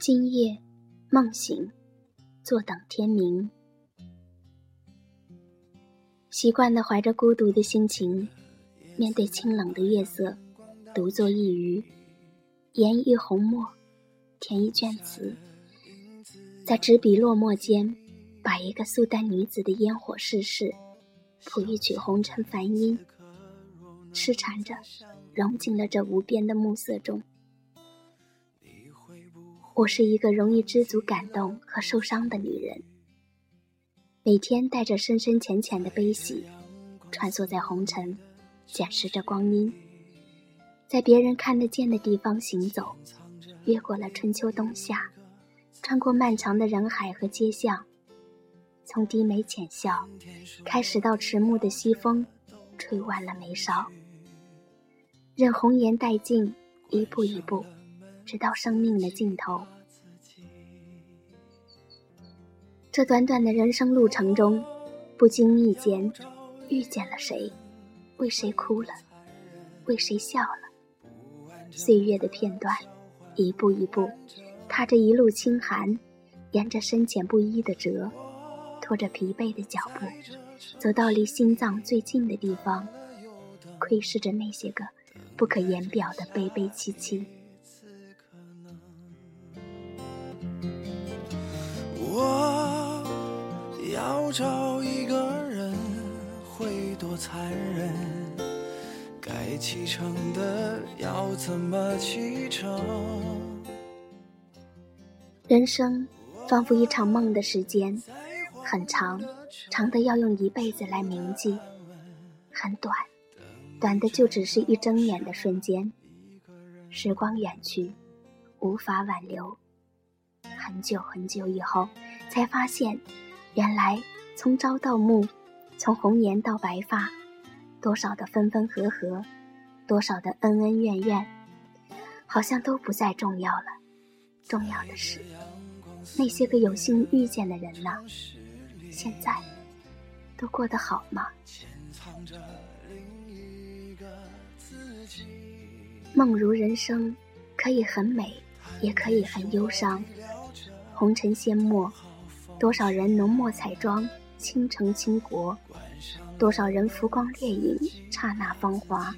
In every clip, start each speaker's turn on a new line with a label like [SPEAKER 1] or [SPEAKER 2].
[SPEAKER 1] 今夜梦醒，坐等天明。习惯的怀着孤独的心情，面对清冷的夜色，独坐一隅，研一红墨，填一卷词，在执笔落墨间，把一个素淡女子的烟火世事，谱一曲红尘梵音，痴缠着，融进了这无边的暮色中。我是一个容易知足、感动和受伤的女人，每天带着深深浅浅的悲喜，穿梭在红尘，捡拾着光阴，在别人看得见的地方行走，越过了春秋冬夏，穿过漫长的人海和街巷，从低眉浅笑开始，到迟暮的西风吹弯了眉梢，任红颜殆尽，一步一步。直到生命的尽头。这短短的人生路程中，不经意间遇见了谁，为谁哭了，为谁笑了。岁月的片段，一步一步，踏着一路清寒，沿着深浅不一的折，拖着疲惫的脚步，走到离心脏最近的地方，窥视着那些个不可言表的悲悲戚戚。找一个人会多残忍？该启程的要怎么启程？人生仿佛一场梦的时间，很长，长的要用一辈子来铭记；很短，短的就只是一睁眼的瞬间。时光远去，无法挽留。很久很久以后，才发现，原来。从朝到暮，从红颜到白发，多少的分分合合，多少的恩恩怨怨，好像都不再重要了。重要的是，那些个有幸遇见的人呢？现在都过得好吗？梦如人生，可以很美，也可以很忧伤。红尘阡陌，多少人浓墨彩妆。倾城倾国，多少人浮光掠影，刹那芳华；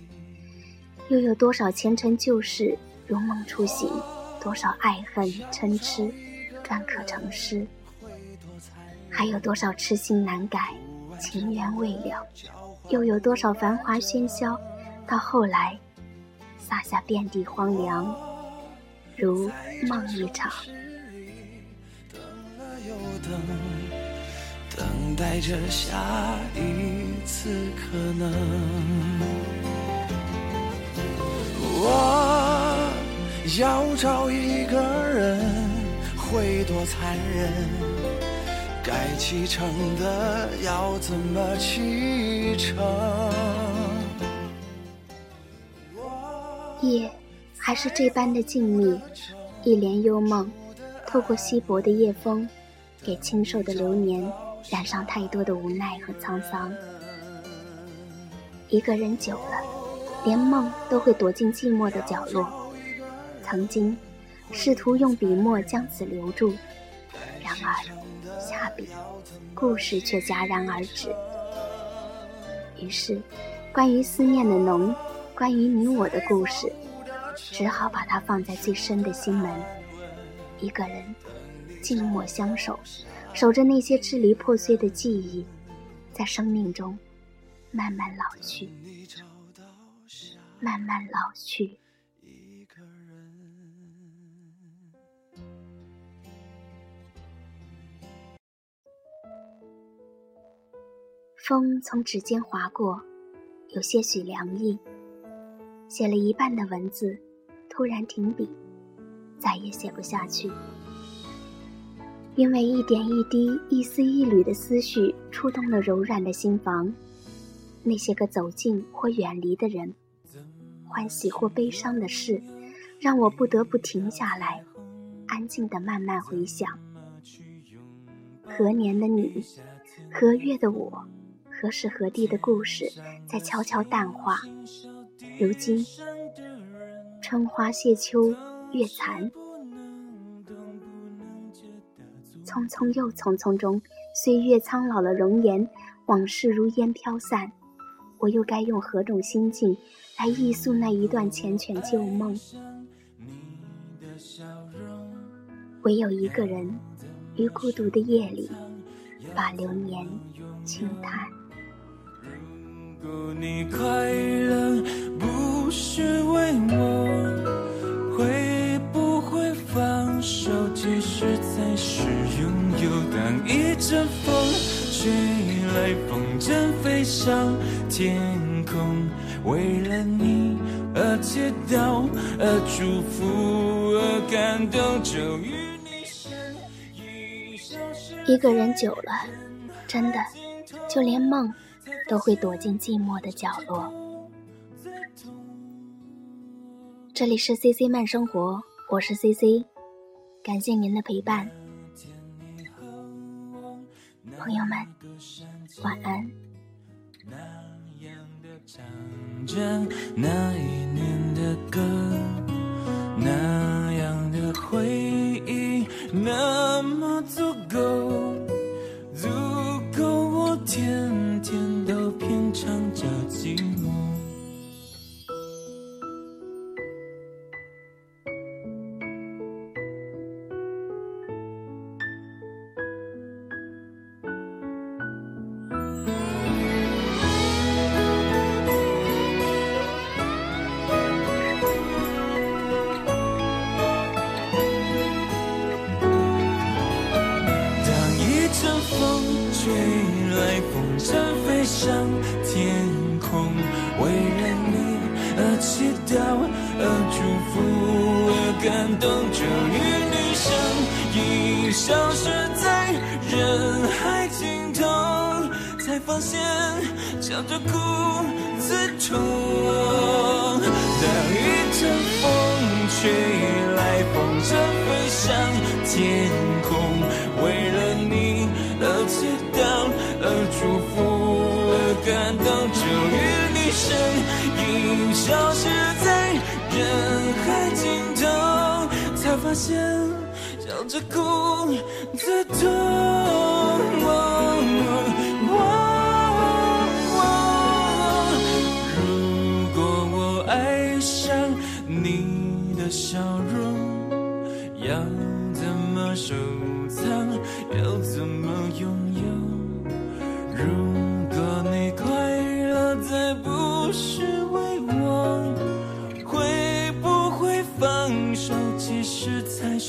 [SPEAKER 1] 又有多少前尘旧事如梦初醒？多少爱恨嗔痴，篆刻成诗？还有多少痴心难改，情缘未了？又有多少繁华喧嚣，到后来洒下遍地荒凉，如梦一场。等等待着下一次可能。我要找一个人，会多残忍？该启程的要怎么启程？夜还是这般的静谧，一帘幽梦，透过稀薄的夜风，给清瘦的流年。染上太多的无奈和沧桑。一个人久了，连梦都会躲进寂寞的角落。曾经试图用笔墨将此留住，然而下笔，故事却戛然而止。于是，关于思念的浓，关于你我的故事，只好把它放在最深的心门。一个人，静默相守。守着那些支离破碎的记忆，在生命中慢慢老去，慢慢老去。风从指尖划过，有些许凉意。写了一半的文字，突然停笔，再也写不下去。因为一点一滴、一丝一缕的思绪触动了柔软的心房，那些个走近或远离的人，欢喜或悲伤的事，让我不得不停下来，安静的慢慢回想。何年的你，何月的我，何时何地的故事，在悄悄淡化。如今，春花谢秋月残。匆匆又匆匆中，岁月苍老了容颜，往事如烟飘散。我又该用何种心境来忆诉那一段缱绻旧梦？唯有一个人，于孤独的夜里，把流年轻叹。
[SPEAKER 2] 如果你快乐不是为我，当一阵风吹来，风筝飞上天空，为了你而祈祷，而祝福，而感动，就与你相依消失。
[SPEAKER 1] 一个人久了，真的就连梦都会躲进寂寞的角落。这里是 C C 慢生活，我是 C C，感谢您的陪伴，朋友们，晚安。
[SPEAKER 2] 那样的祈祷，而祝福，而感动，终于你身影，消失在人海尽头，才发现笑着哭最痛。尽头，才发现笑着哭最痛。如果我爱上你的笑容，要怎么收藏？要怎么